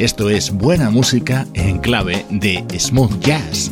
Esto es buena música en clave de smooth jazz.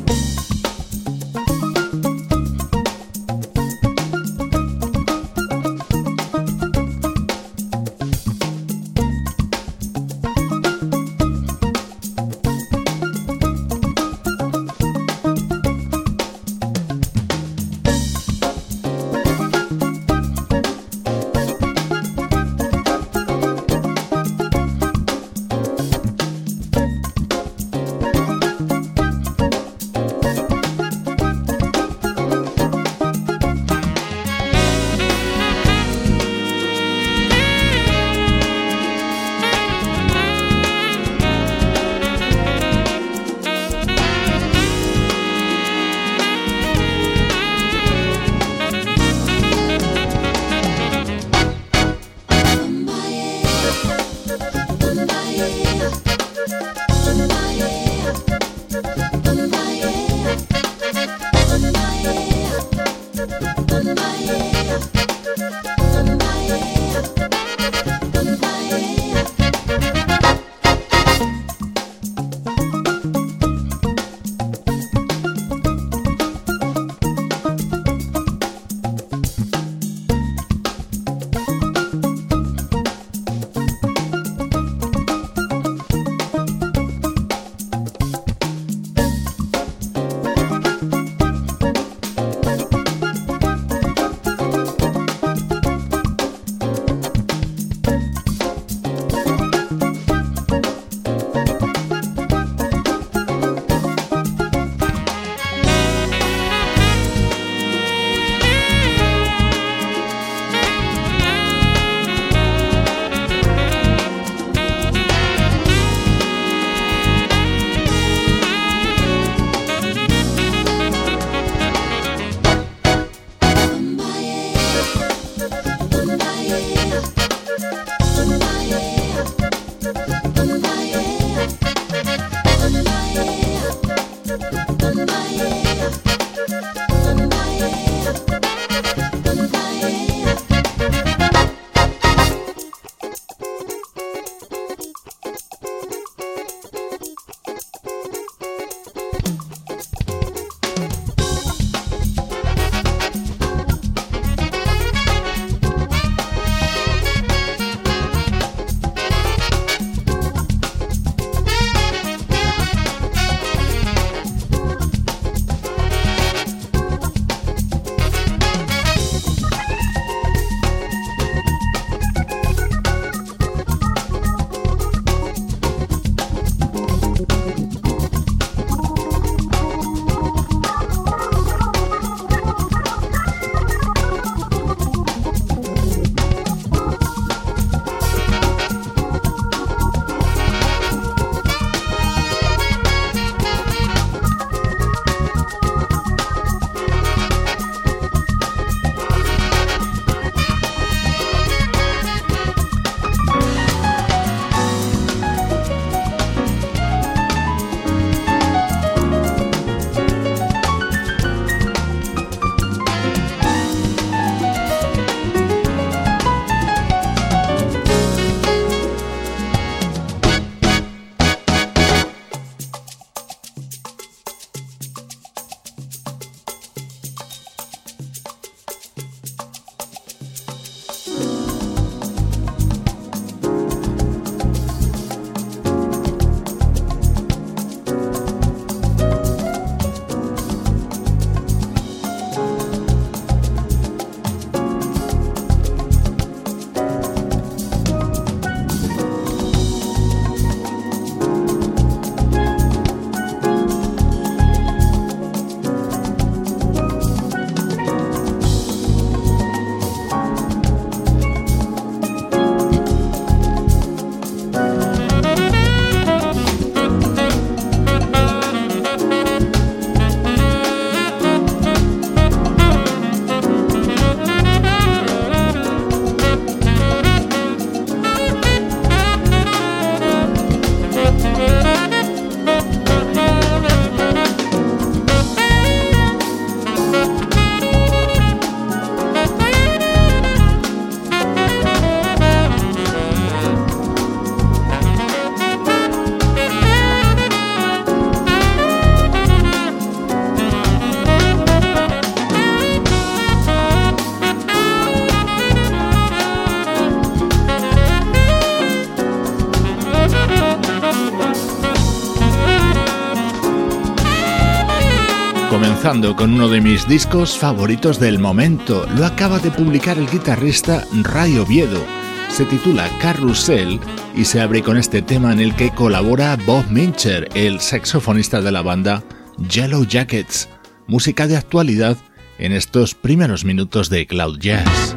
Comenzando con uno de mis discos favoritos del momento. Lo acaba de publicar el guitarrista Ray Oviedo. Se titula Carrusel y se abre con este tema en el que colabora Bob Mincher, el saxofonista de la banda Yellow Jackets. Música de actualidad en estos primeros minutos de Cloud Jazz.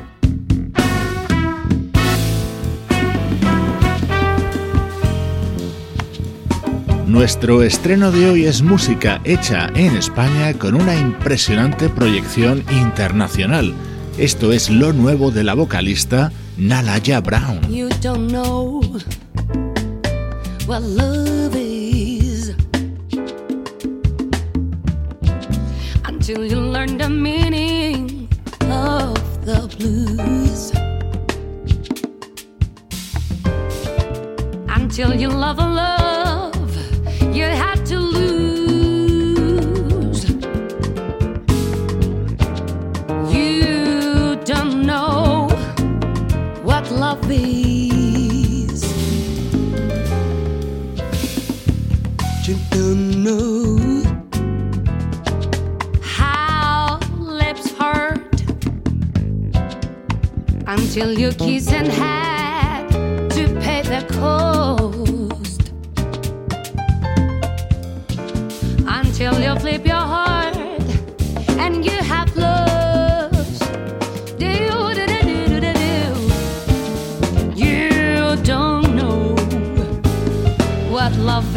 Nuestro estreno de hoy es música hecha en España con una impresionante proyección internacional. Esto es lo nuevo de la vocalista Nalaya Brown. Until you learn the meaning of the blues. You had to lose. You don't know what love is. You don't know how lips hurt until you kiss and had to pay the cost. Flip your heart and you have lost. Do do, do, do, do, You don't know what love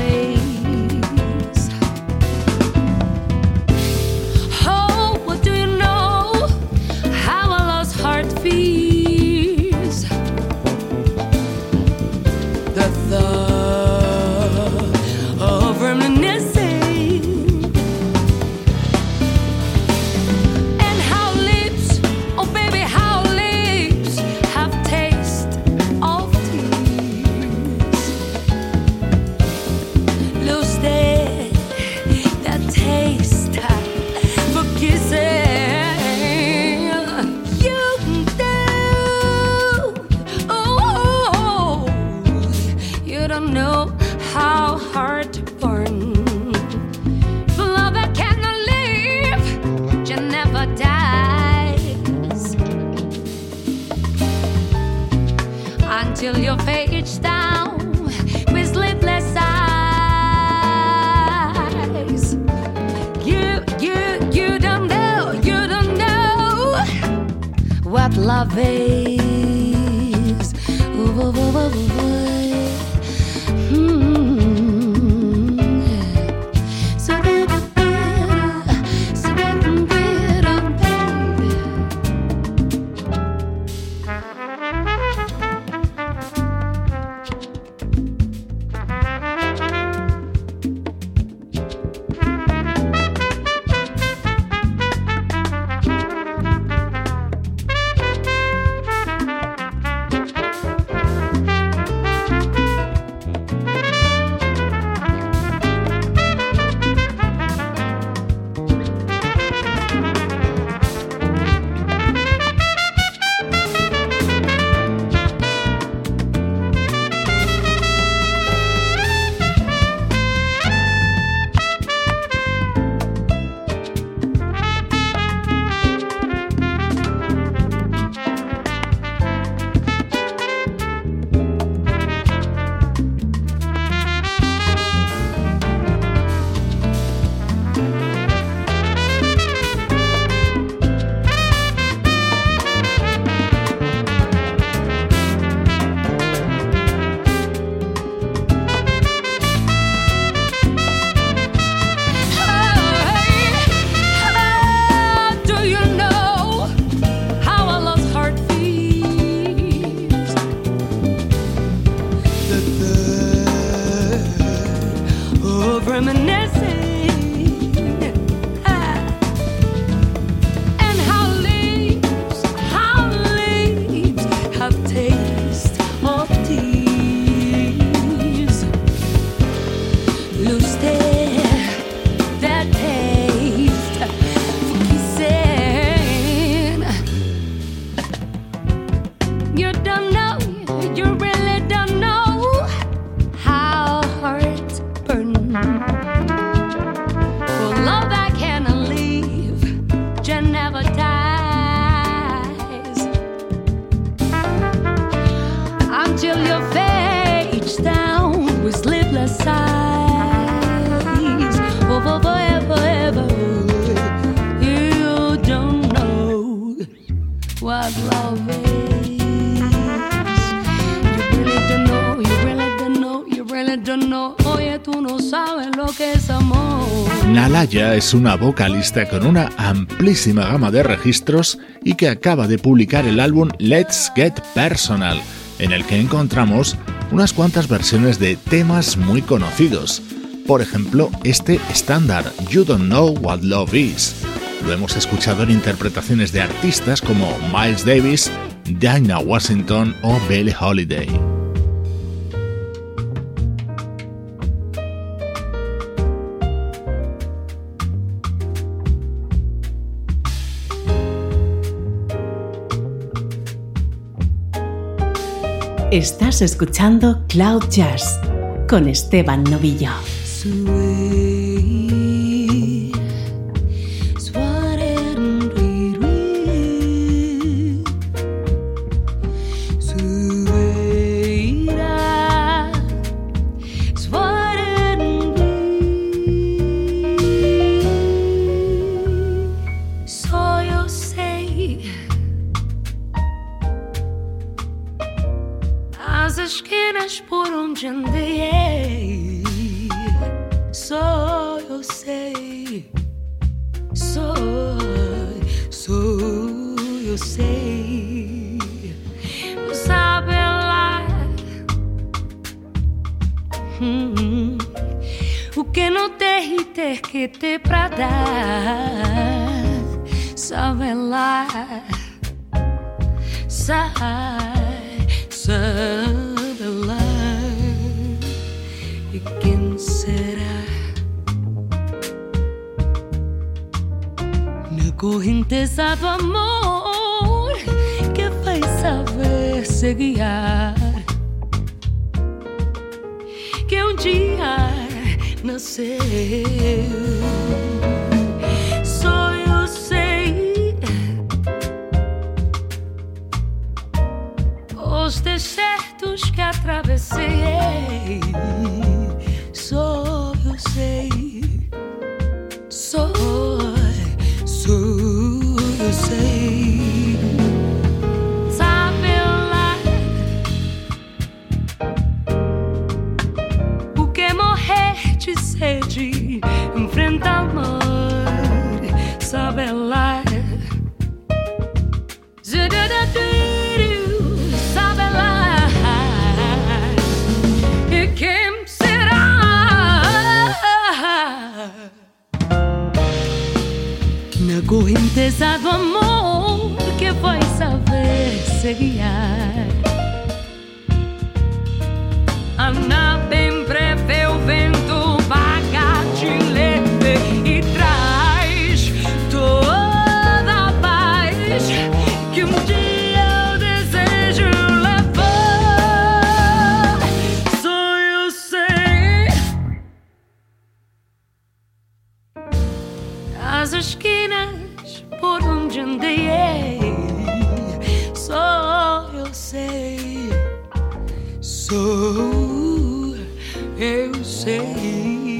Nalaya es una vocalista con una amplísima gama de registros y que acaba de publicar el álbum Let's Get Personal, en el que encontramos unas cuantas versiones de temas muy conocidos. Por ejemplo, este estándar, You Don't Know What Love Is. Lo hemos escuchado en interpretaciones de artistas como Miles Davis, Diana Washington o Billie Holiday. Estás escuchando Cloud Jazz con Esteban Novillo. Sai, southern line. E quem será? Na correnteza do amor, que vai saber se guiar. Que um dia nasceu. desertos que atravessei. Só eu sei, só eu amor que vais saber seguir. Eu sei.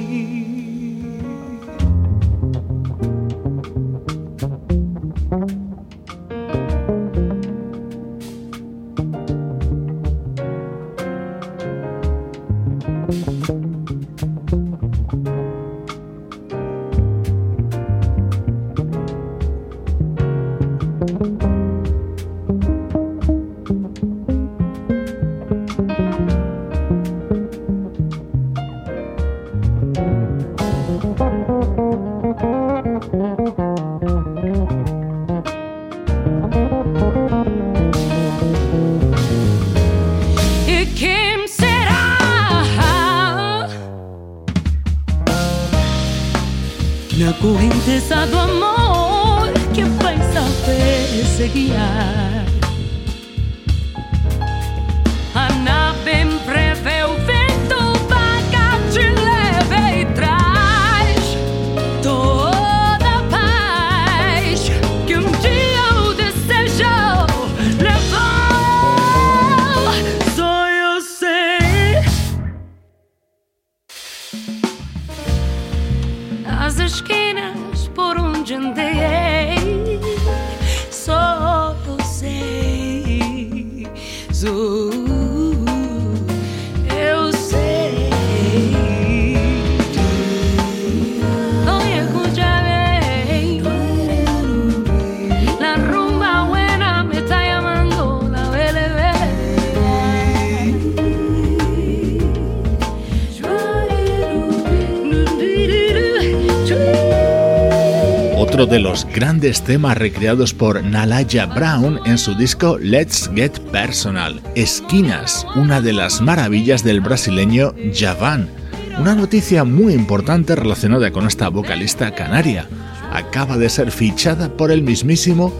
Otro de los grandes temas recreados por Nalaya Brown en su disco Let's Get Personal, Esquinas, una de las maravillas del brasileño Javan. Una noticia muy importante relacionada con esta vocalista canaria. Acaba de ser fichada por el mismísimo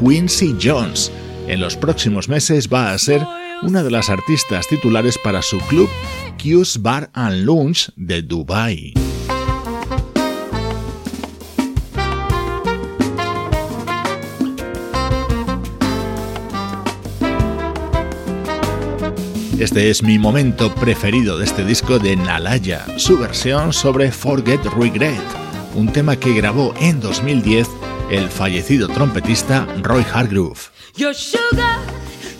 Quincy Jones. En los próximos meses va a ser una de las artistas titulares para su club Q's Bar and Lounge de Dubai. Este es mi momento preferido de este disco de Nalaya, su versión sobre Forget Regret, un tema que grabó en 2010 el fallecido trompetista Roy Hargrove. Your sugar,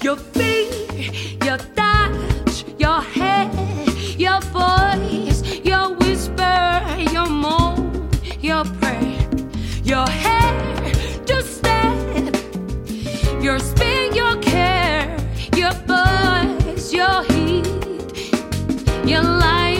your feet, your touch, your head, your voice, your whisper, your moan, your prayer, your hair, your spin, your your lie,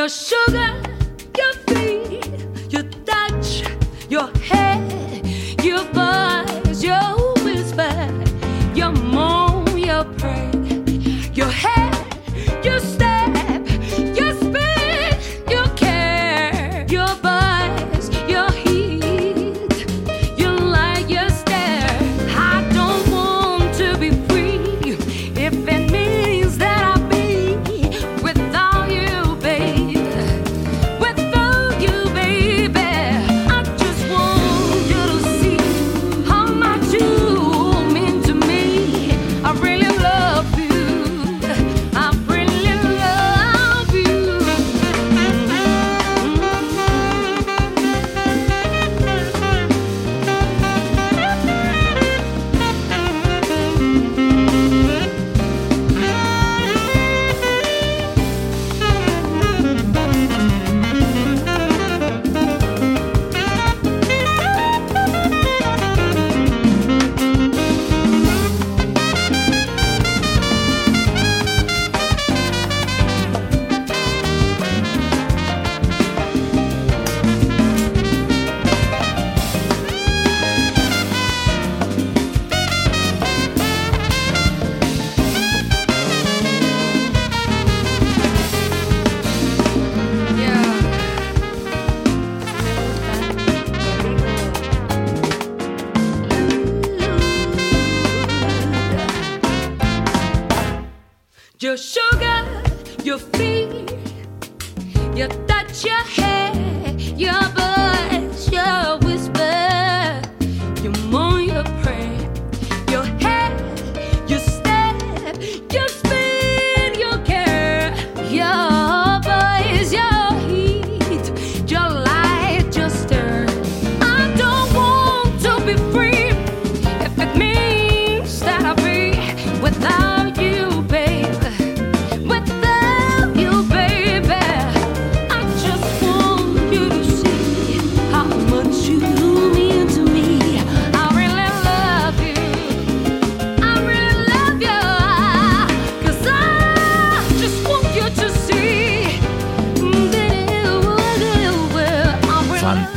Your sugar, your feet, your touch, your head, your voice,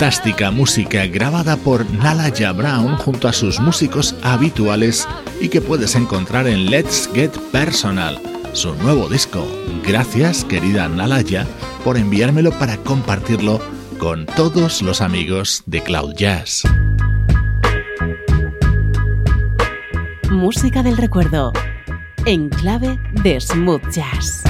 Fantástica música grabada por Nalaya Brown junto a sus músicos habituales y que puedes encontrar en Let's Get Personal, su nuevo disco. Gracias, querida Nalaya, por enviármelo para compartirlo con todos los amigos de Cloud Jazz. Música del recuerdo. En clave de smooth jazz.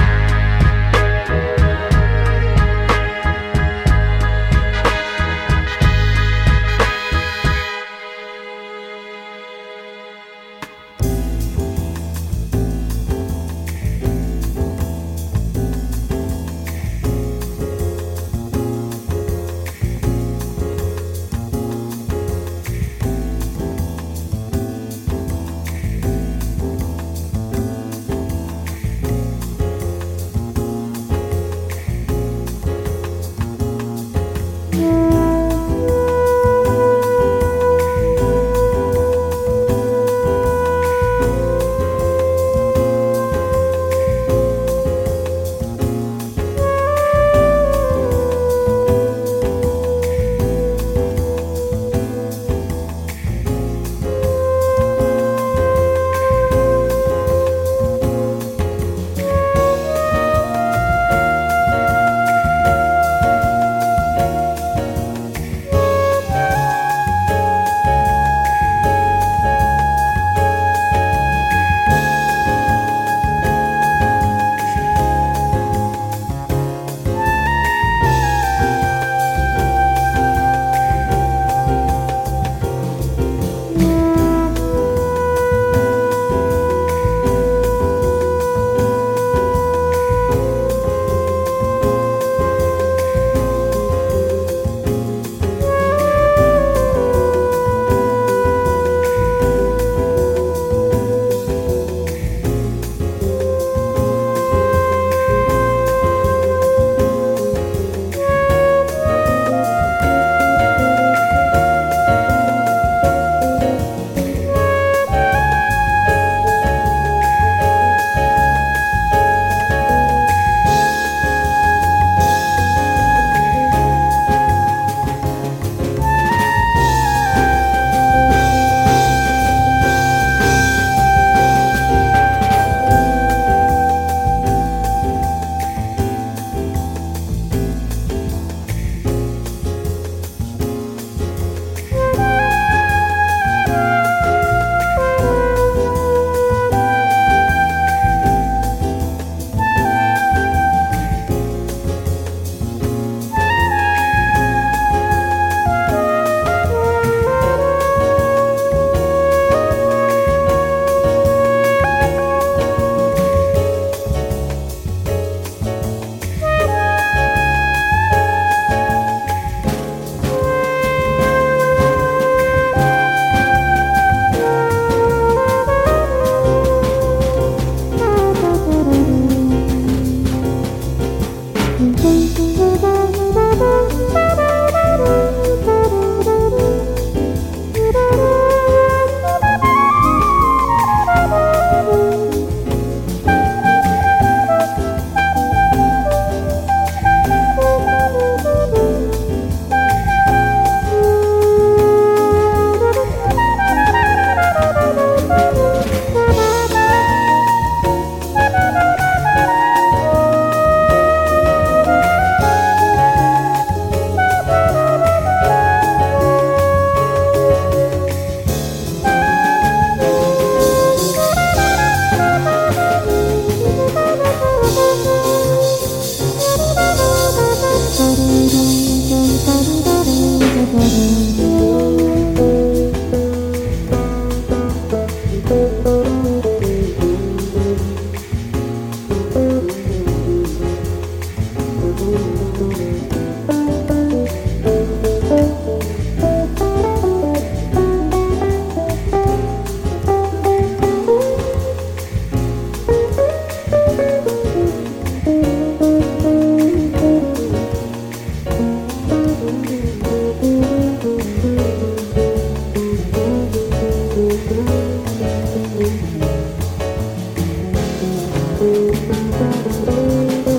Música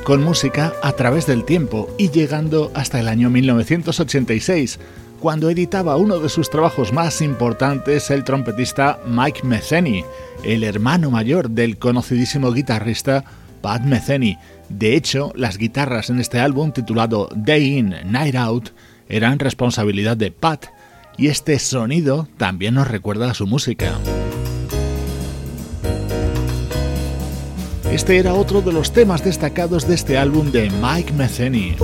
con música a través del tiempo y llegando hasta el año 1986, cuando editaba uno de sus trabajos más importantes el trompetista Mike Metheny, el hermano mayor del conocidísimo guitarrista Pat Metheny. De hecho, las guitarras en este álbum titulado Day In, Night Out eran responsabilidad de Pat, y este sonido también nos recuerda a su música. Este era otro de los temas destacados de este álbum de Mike Metheny.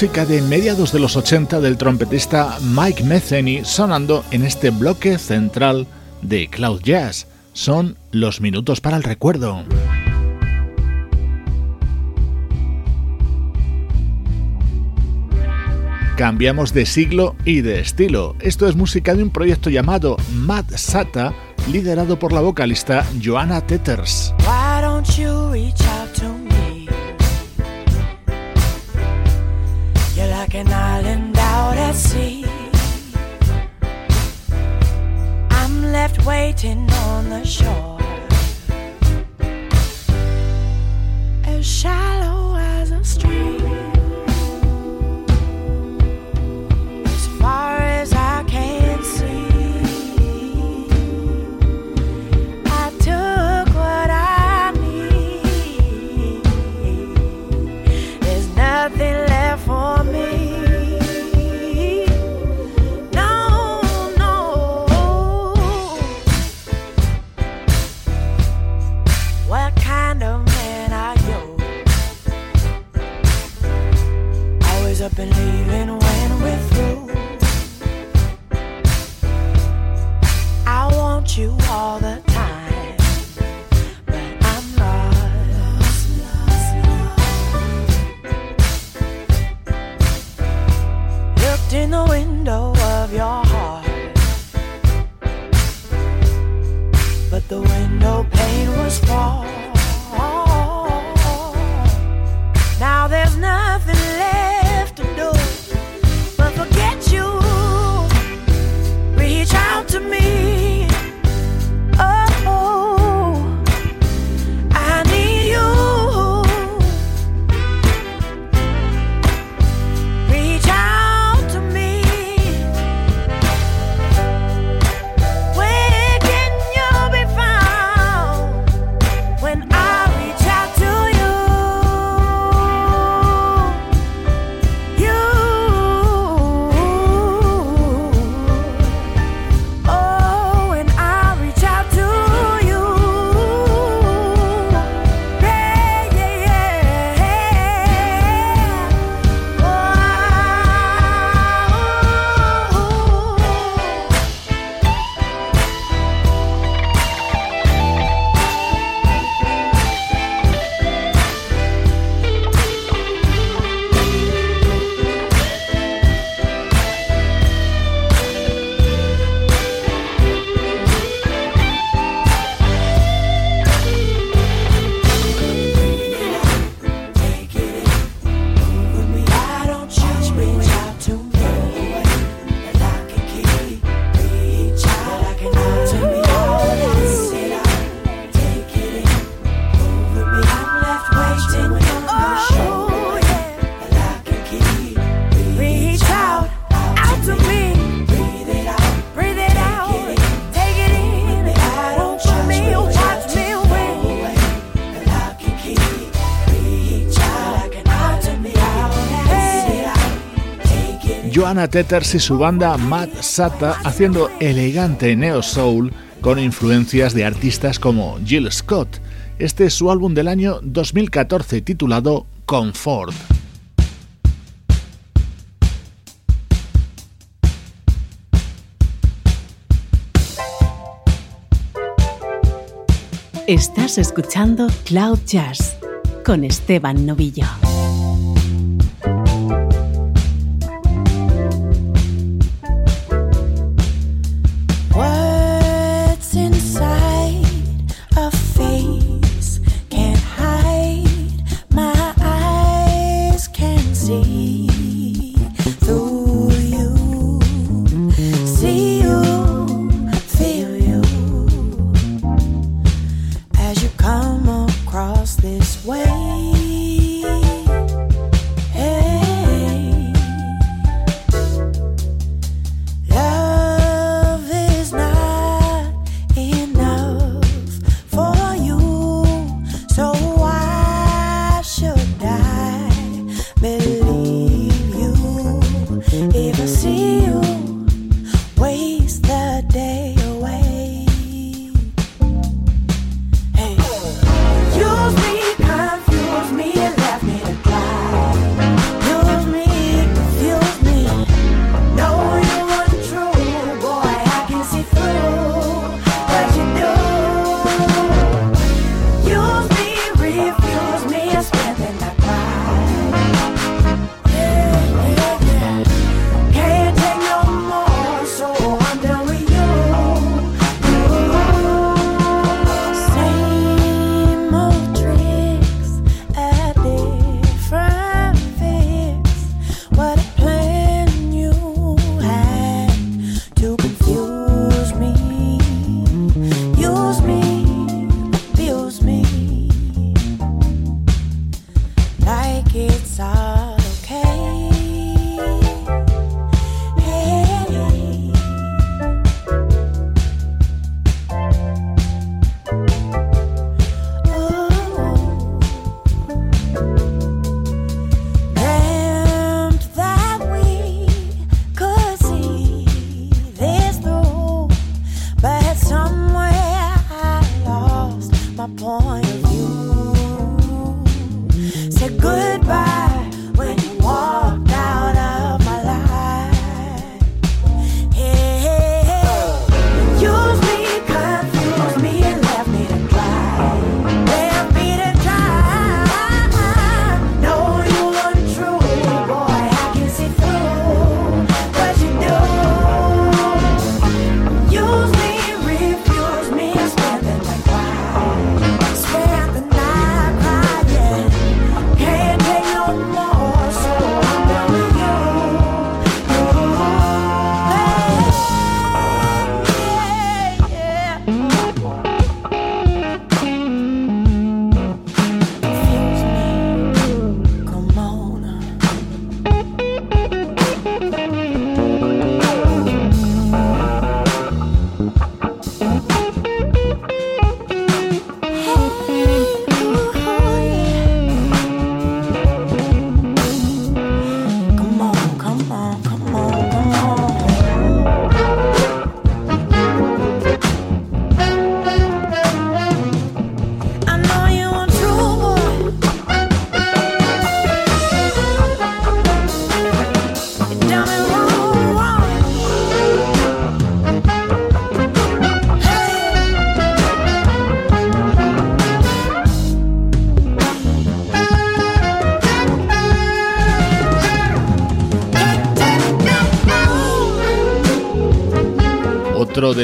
Música de mediados de los 80 del trompetista Mike Metheny sonando en este bloque central de Cloud Jazz. Son los minutos para el recuerdo. Cambiamos de siglo y de estilo. Esto es música de un proyecto llamado Mad Sata, liderado por la vocalista Joanna Tetters. like waiting on the shore. As shallow as a stream. up and leave. Joanna Tethers y su banda Mad Sata haciendo elegante neo soul con influencias de artistas como Jill Scott. Este es su álbum del año 2014 titulado Comfort. Estás escuchando Cloud Jazz con Esteban Novillo.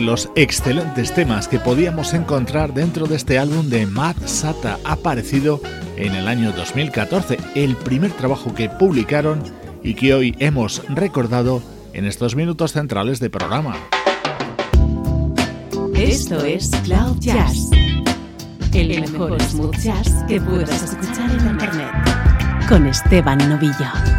Los excelentes temas que podíamos encontrar dentro de este álbum de Matt Sata, aparecido en el año 2014, el primer trabajo que publicaron y que hoy hemos recordado en estos minutos centrales de programa. Esto es Cloud Jazz, el mejor smooth jazz que puedas escuchar en Internet, con Esteban Novillo.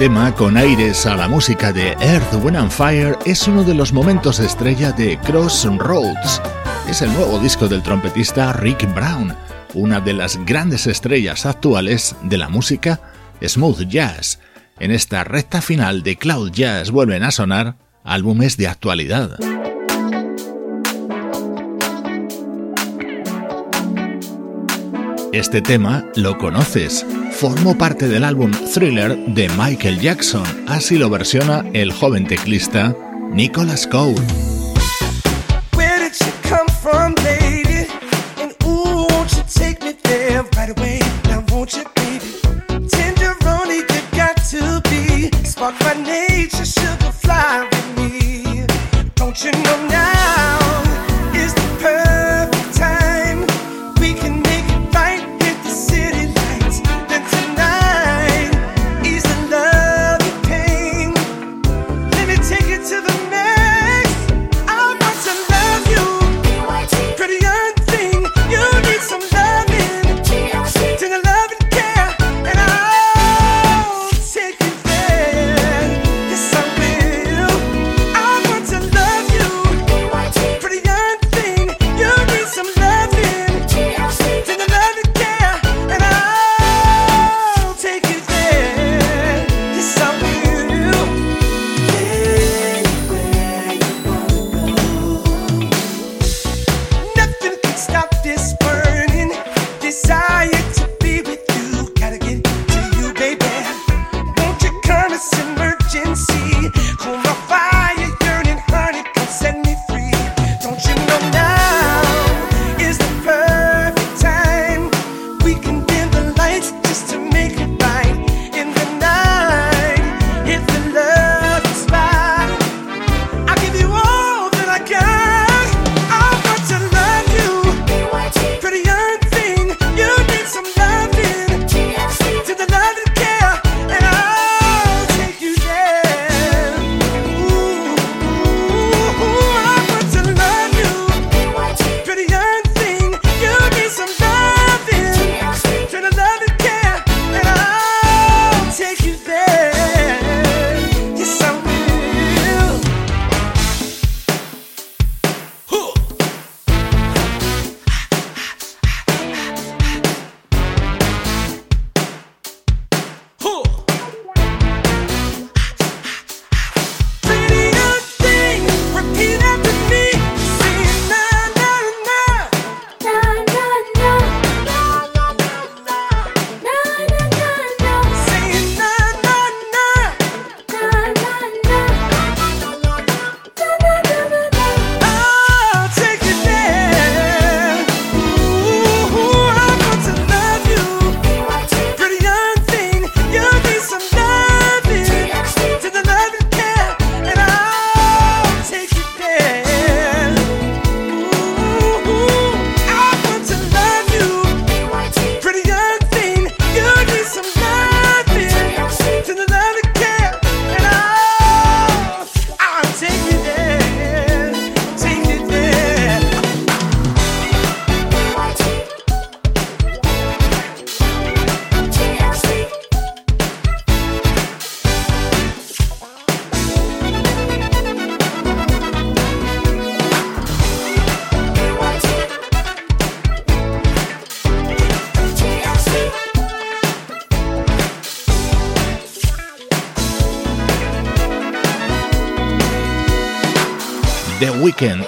Tema, con aires a la música de Earth, Wind and Fire, es uno de los momentos estrella de Crossroads. Es el nuevo disco del trompetista Rick Brown, una de las grandes estrellas actuales de la música smooth jazz. En esta recta final de Cloud Jazz vuelven a sonar álbumes de actualidad. Este tema lo conoces, formó parte del álbum Thriller de Michael Jackson, así lo versiona el joven teclista Nicholas Cole.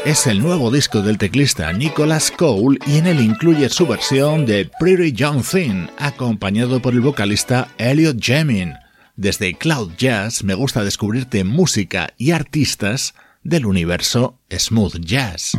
Es el nuevo disco del teclista Nicholas Cole y en él incluye su versión de Pretty Young Thing, acompañado por el vocalista Elliot Jemin. Desde Cloud Jazz me gusta descubrirte música y artistas del universo smooth jazz.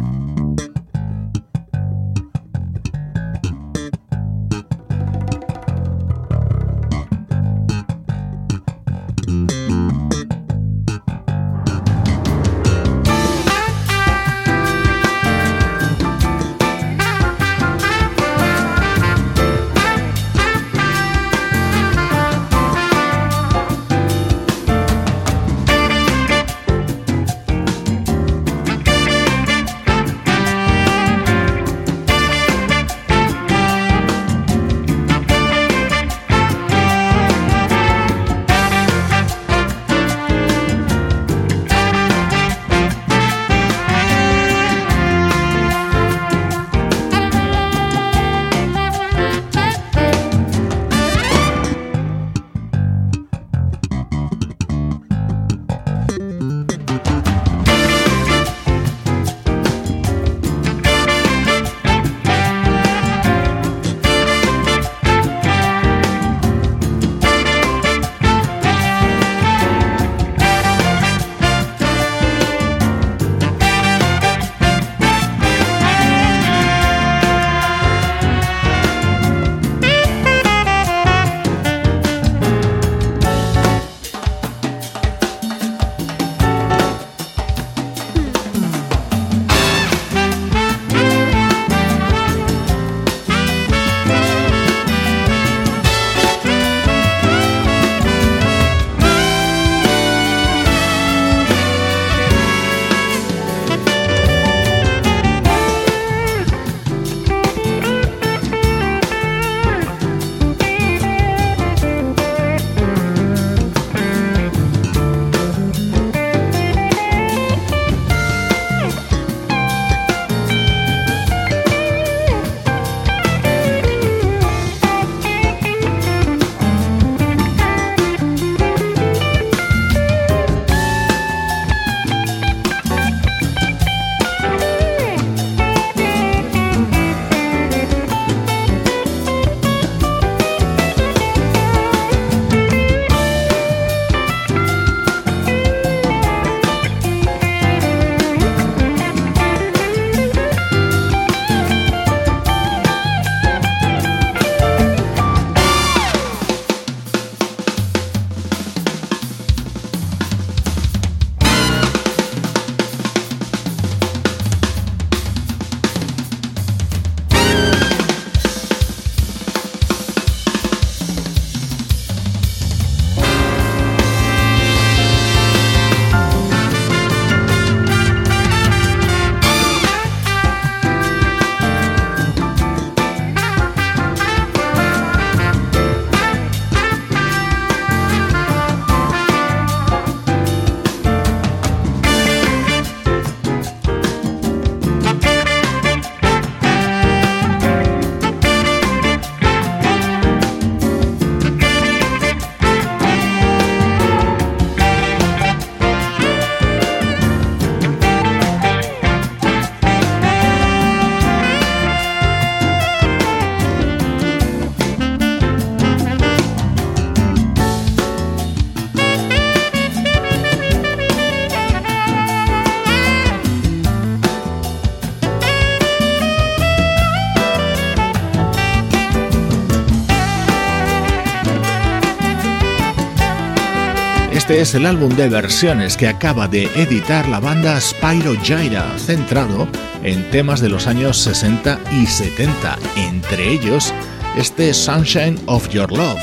Este es el álbum de versiones que acaba de editar la banda Spyro Gyra, centrado en temas de los años 60 y 70, entre ellos este Sunshine of Your Love,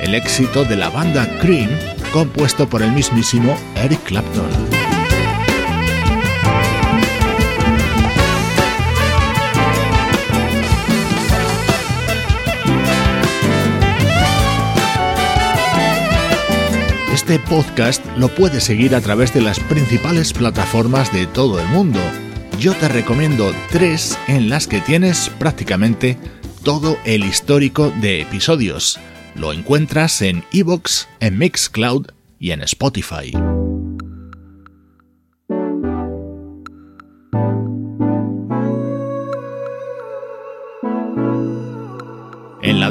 el éxito de la banda Cream, compuesto por el mismísimo Eric Clapton. Este podcast lo puedes seguir a través de las principales plataformas de todo el mundo. Yo te recomiendo tres en las que tienes prácticamente todo el histórico de episodios. Lo encuentras en iVoox, en Mixcloud y en Spotify.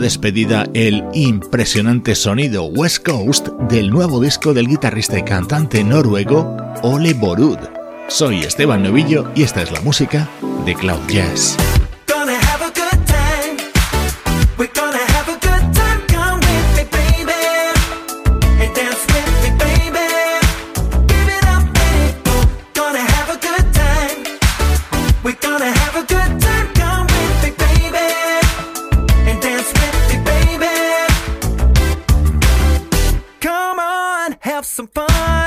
Despedida, el impresionante sonido West Coast del nuevo disco del guitarrista y cantante noruego Ole Borud. Soy Esteban Novillo y esta es la música de Cloud Jazz. Don't you find